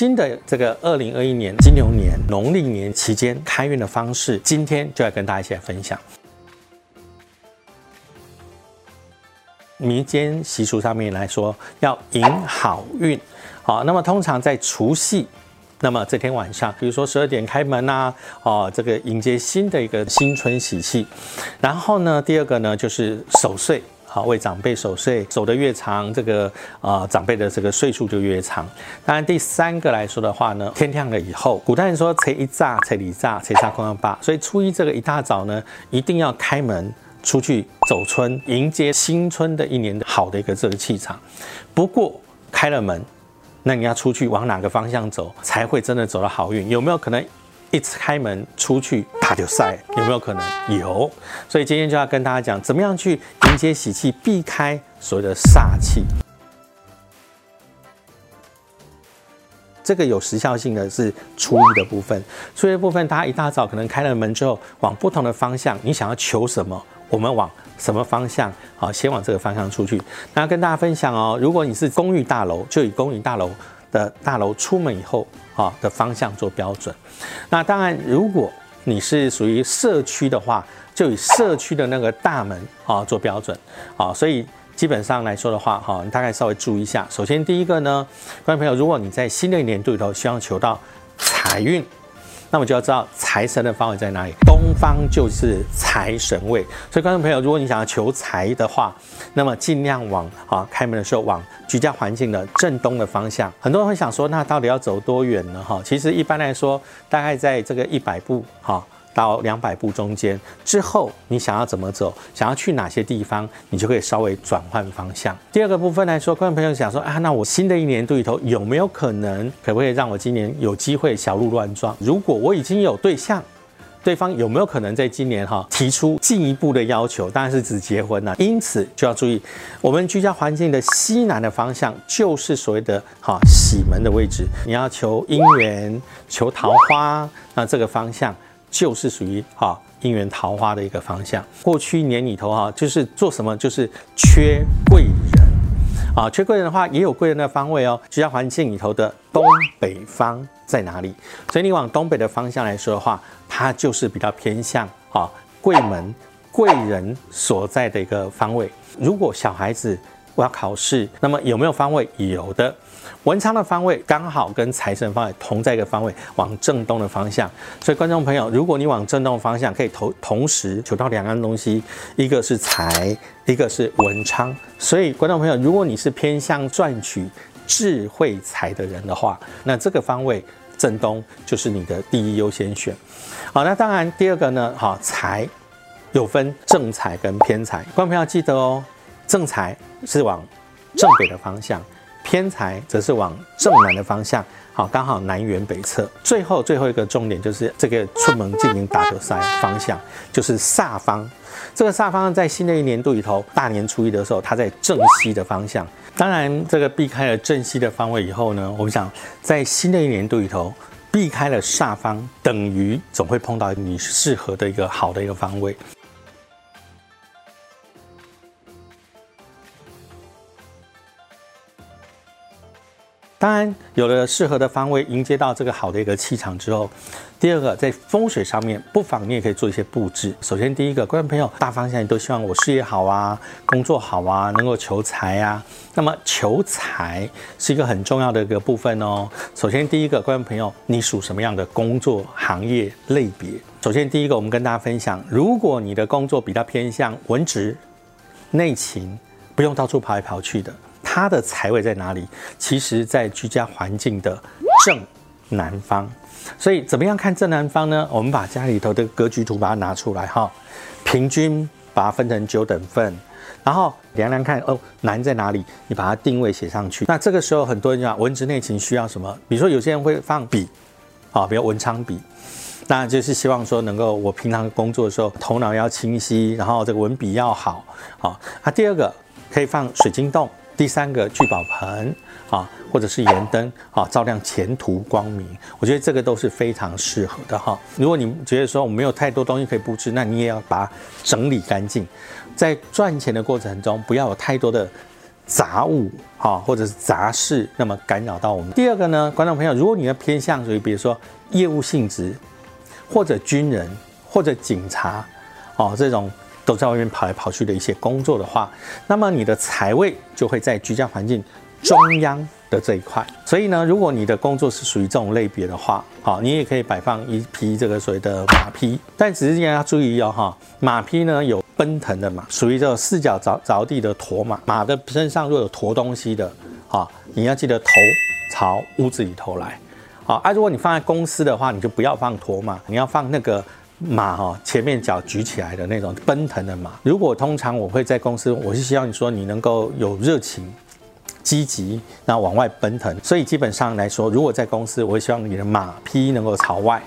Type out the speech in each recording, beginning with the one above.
新的这个二零二一年金牛年农历年期间开运的方式，今天就要跟大家一起来分享。民间习俗上面来说，要迎好运，好，那么通常在除夕，那么这天晚上，比如说十二点开门呐，哦，这个迎接新的一个新春喜气。然后呢，第二个呢就是守岁，好，为长辈守岁，守得越长，这个啊长辈的这个岁数就越长。当然第三个来说的话呢，天亮了以后，古代人说才一炸，才里炸，才杀空要罢，所以初一这个一大早呢，一定要开门。出去走春，迎接新春的一年的好的一个这个气场。不过开了门，那你要出去往哪个方向走，才会真的走到好运？有没有可能一开门出去打就晒？有没有可能？有。所以今天就要跟大家讲，怎么样去迎接喜气，避开所谓的煞气。这个有时效性的是初一的部分，初一的部分，大家一大早可能开了门之后，往不同的方向，你想要求什么？我们往什么方向？好，先往这个方向出去。那跟大家分享哦，如果你是公寓大楼，就以公寓大楼的大楼出门以后啊的方向做标准。那当然，如果你是属于社区的话，就以社区的那个大门啊做标准。啊，所以基本上来说的话，哈，你大概稍微注意一下。首先第一个呢，观众朋友，如果你在新的一年度里头希望求到财运。那么就要知道财神的方位在哪里，东方就是财神位。所以观众朋友，如果你想要求财的话，那么尽量往啊开门的时候往居家环境的正东的方向。很多人会想说，那到底要走多远呢？哈，其实一般来说，大概在这个一百步哈。到两百步中间之后，你想要怎么走，想要去哪些地方，你就可以稍微转换方向。第二个部分来说，观众朋友想说啊，那我新的一年度里头有没有可能，可不可以让我今年有机会小鹿乱撞？如果我已经有对象，对方有没有可能在今年哈提出进一步的要求？当然是指结婚了。因此就要注意，我们居家环境的西南的方向就是所谓的哈喜门的位置。你要求姻缘、求桃花，那这个方向。就是属于哈姻缘桃花的一个方向。过去一年里头哈，就是做什么就是缺贵人啊，缺贵人的话也有贵人的方位哦。居家环境里头的东北方在哪里？所以你往东北的方向来说的话，它就是比较偏向啊贵门贵人所在的一个方位。如果小孩子我要考试，那么有没有方位？有的。文昌的方位刚好跟财神方位同在一个方位，往正东的方向。所以观众朋友，如果你往正东方向，可以同同时求到两样东西，一个是财，一个是文昌。所以观众朋友，如果你是偏向赚取智慧财的人的话，那这个方位正东就是你的第一优先选。好，那当然第二个呢，好财有分正财跟偏财，观众朋友记得哦，正财是往正北的方向。偏财则是往正南的方向，好，刚好南辕北辙。最后最后一个重点就是这个出门进行打德赛方向，就是煞方。这个煞方在新的一年度里头，大年初一的时候，它在正西的方向。当然，这个避开了正西的方位以后呢，我们想在新的一年度里头，避开了煞方，等于总会碰到你适合的一个好的一个方位。当然，有了适合的方位迎接到这个好的一个气场之后，第二个在风水上面，不妨你也可以做一些布置。首先，第一个，观众朋友，大方向你都希望我事业好啊，工作好啊，能够求财啊。那么求财是一个很重要的一个部分哦。首先，第一个，观众朋友，你属什么样的工作行业类别？首先，第一个，我们跟大家分享，如果你的工作比较偏向文职、内勤，不用到处跑来跑去的。它的财位在哪里？其实，在居家环境的正南方。所以，怎么样看正南方呢？我们把家里头的格局图把它拿出来哈，平均把它分成九等份，然后量量看哦，南在哪里？你把它定位写上去。那这个时候，很多人讲文职内勤需要什么？比如说，有些人会放笔，啊，比如文昌笔，那就是希望说能够我平常工作的时候头脑要清晰，然后这个文笔要好。好，那第二个可以放水晶洞。第三个聚宝盆啊，或者是盐灯啊，照亮前途光明，我觉得这个都是非常适合的哈。如果你觉得说我没有太多东西可以布置，那你也要把它整理干净。在赚钱的过程中，不要有太多的杂物哈，或者是杂事，那么干扰到我们。第二个呢，观众朋友，如果你的偏向属于比如说业务性质，或者军人，或者警察，哦，这种都在外面跑来跑去的一些工作的话，那么你的财位就会在居家环境中央。的这一块，所以呢，如果你的工作是属于这种类别的话，好，你也可以摆放一匹这个所谓的马匹，但只是要注意哦，哈，马匹呢有奔腾的马，属于这种四脚着着地的驼马，马的身上若有驮东西的，啊，你要记得头朝屋子里头来，好，啊，如果你放在公司的话，你就不要放驼马，你要放那个马哈，前面脚举起来的那种奔腾的马。如果通常我会在公司，我是希望你说你能够有热情。积极，那往外奔腾，所以基本上来说，如果在公司，我会希望你的马匹能够朝外。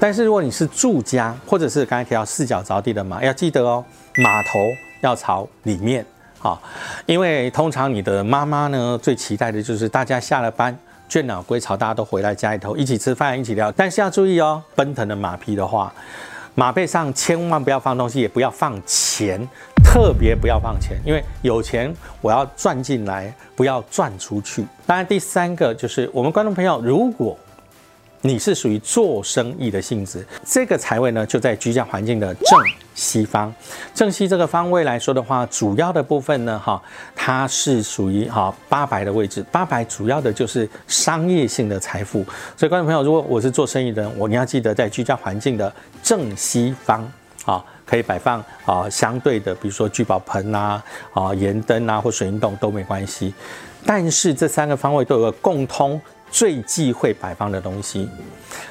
但是如果你是住家，或者是刚才提到四脚着地的马，要记得哦，马头要朝里面啊，因为通常你的妈妈呢，最期待的就是大家下了班，倦鸟归巢，大家都回来家里头一起吃饭，一起聊。但是要注意哦，奔腾的马匹的话。马背上千万不要放东西，也不要放钱，特别不要放钱，因为有钱我要赚进来，不要赚出去。当然，第三个就是我们观众朋友，如果。你是属于做生意的性质，这个财位呢就在居家环境的正西方。正西这个方位来说的话，主要的部分呢，哈，它是属于哈八白的位置。八白主要的就是商业性的财富。所以观众朋友，如果我是做生意的人，我你要记得在居家环境的正西方啊，可以摆放啊相对的，比如说聚宝盆呐、啊盐灯啊或水银洞都没关系。但是这三个方位都有个共通。最忌讳摆放的东西，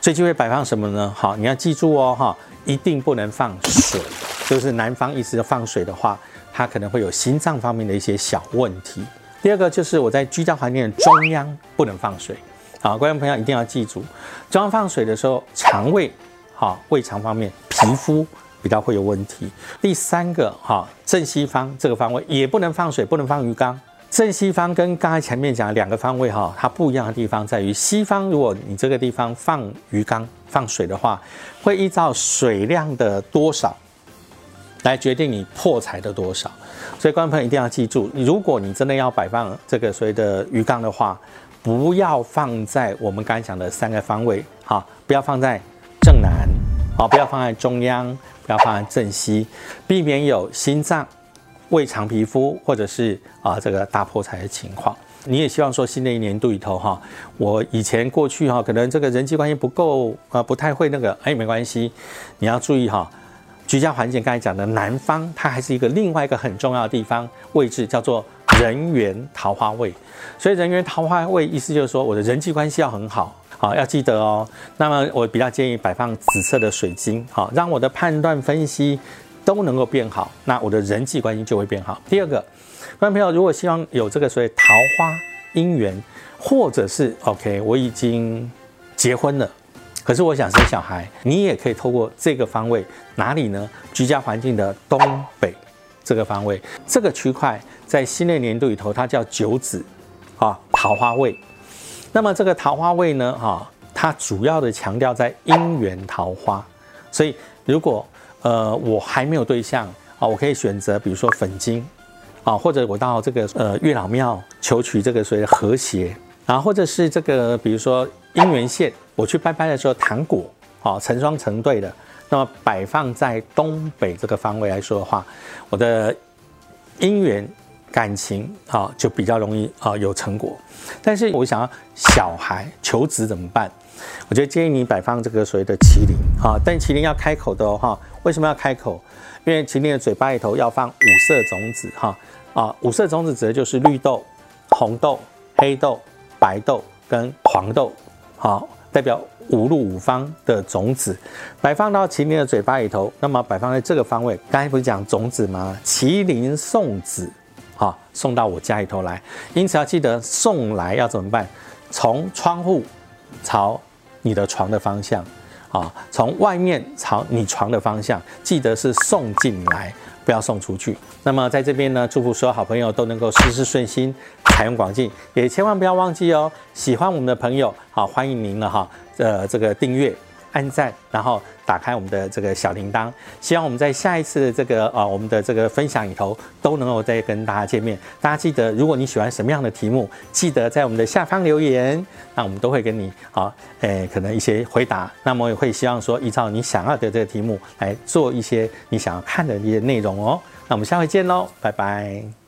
最忌讳摆放什么呢？好，你要记住哦，哈，一定不能放水。就是南方一直放水的话，它可能会有心脏方面的一些小问题。第二个就是我在居家环境的中央不能放水。好，观众朋友一定要记住，中央放水的时候，肠胃，好，胃肠方面，皮肤比较会有问题。第三个，哈，正西方这个方位也不能放水，不能放鱼缸。正西方跟刚才前面讲的两个方位哈，它不一样的地方在于，西方如果你这个地方放鱼缸放水的话，会依照水量的多少来决定你破财的多少。所以观众朋友一定要记住，如果你真的要摆放这个所谓的鱼缸的话，不要放在我们刚才讲的三个方位，哈，不要放在正南，好，不要放在中央，不要放在正西，避免有心脏。胃肠皮肤，或者是啊这个大破财的情况，你也希望说新的一年度里头哈，我以前过去哈，可能这个人际关系不够啊，不太会那个，哎，没关系，你要注意哈，居家环境刚才讲的南方，它还是一个另外一个很重要的地方位置，叫做人缘桃花位，所以人缘桃花位意思就是说我的人际关系要很好，好要记得哦。那么我比较建议摆放紫色的水晶，好让我的判断分析。都能够变好，那我的人际关系就会变好。第二个，观众朋友，如果希望有这个所谓桃花姻缘，或者是 OK，我已经结婚了，可是我想生小孩，你也可以透过这个方位，哪里呢？居家环境的东北这个方位，这个区块在新的年度里头，它叫九子啊桃花位。那么这个桃花位呢，哈，它主要的强调在姻缘桃花，所以如果呃，我还没有对象啊，我可以选择，比如说粉晶啊，或者我到这个呃月老庙求取这个所谓的和谐然后，或者是这个比如说姻缘线，我去拜拜的时候糖果啊成双成对的，那么摆放在东北这个方位来说的话，我的姻缘感情啊就比较容易啊有成果。但是我想要小孩求子怎么办？我觉得建议你摆放这个所谓的麒麟啊，但麒麟要开口的哈。为什么要开口？因为麒麟的嘴巴里头要放五色种子，哈啊，五色种子指的就是绿豆、红豆、黑豆、白豆跟黄豆，好，代表五路五方的种子，摆放到麒麟的嘴巴里头。那么摆放在这个方位，刚才不是讲种子吗？麒麟送子，好，送到我家里头来。因此要记得送来要怎么办？从窗户朝你的床的方向。啊，从外面朝你床的方向，记得是送进来，不要送出去。那么在这边呢，祝福所有好朋友都能够事事顺心，财源广进，也千万不要忘记哦。喜欢我们的朋友，好欢迎您了哈。呃，这个订阅按赞，然后打开我们的这个小铃铛。希望我们在下一次的这个啊，我们的这个分享里头都能够再跟大家见面。大家记得，如果你喜欢什么样的题目，记得在我们的下方留言，那我们都会跟你啊，诶，可能一些回答。那么也会希望说，依照你想要的这个题目来做一些你想要看的一些内容哦。那我们下回见喽，拜拜。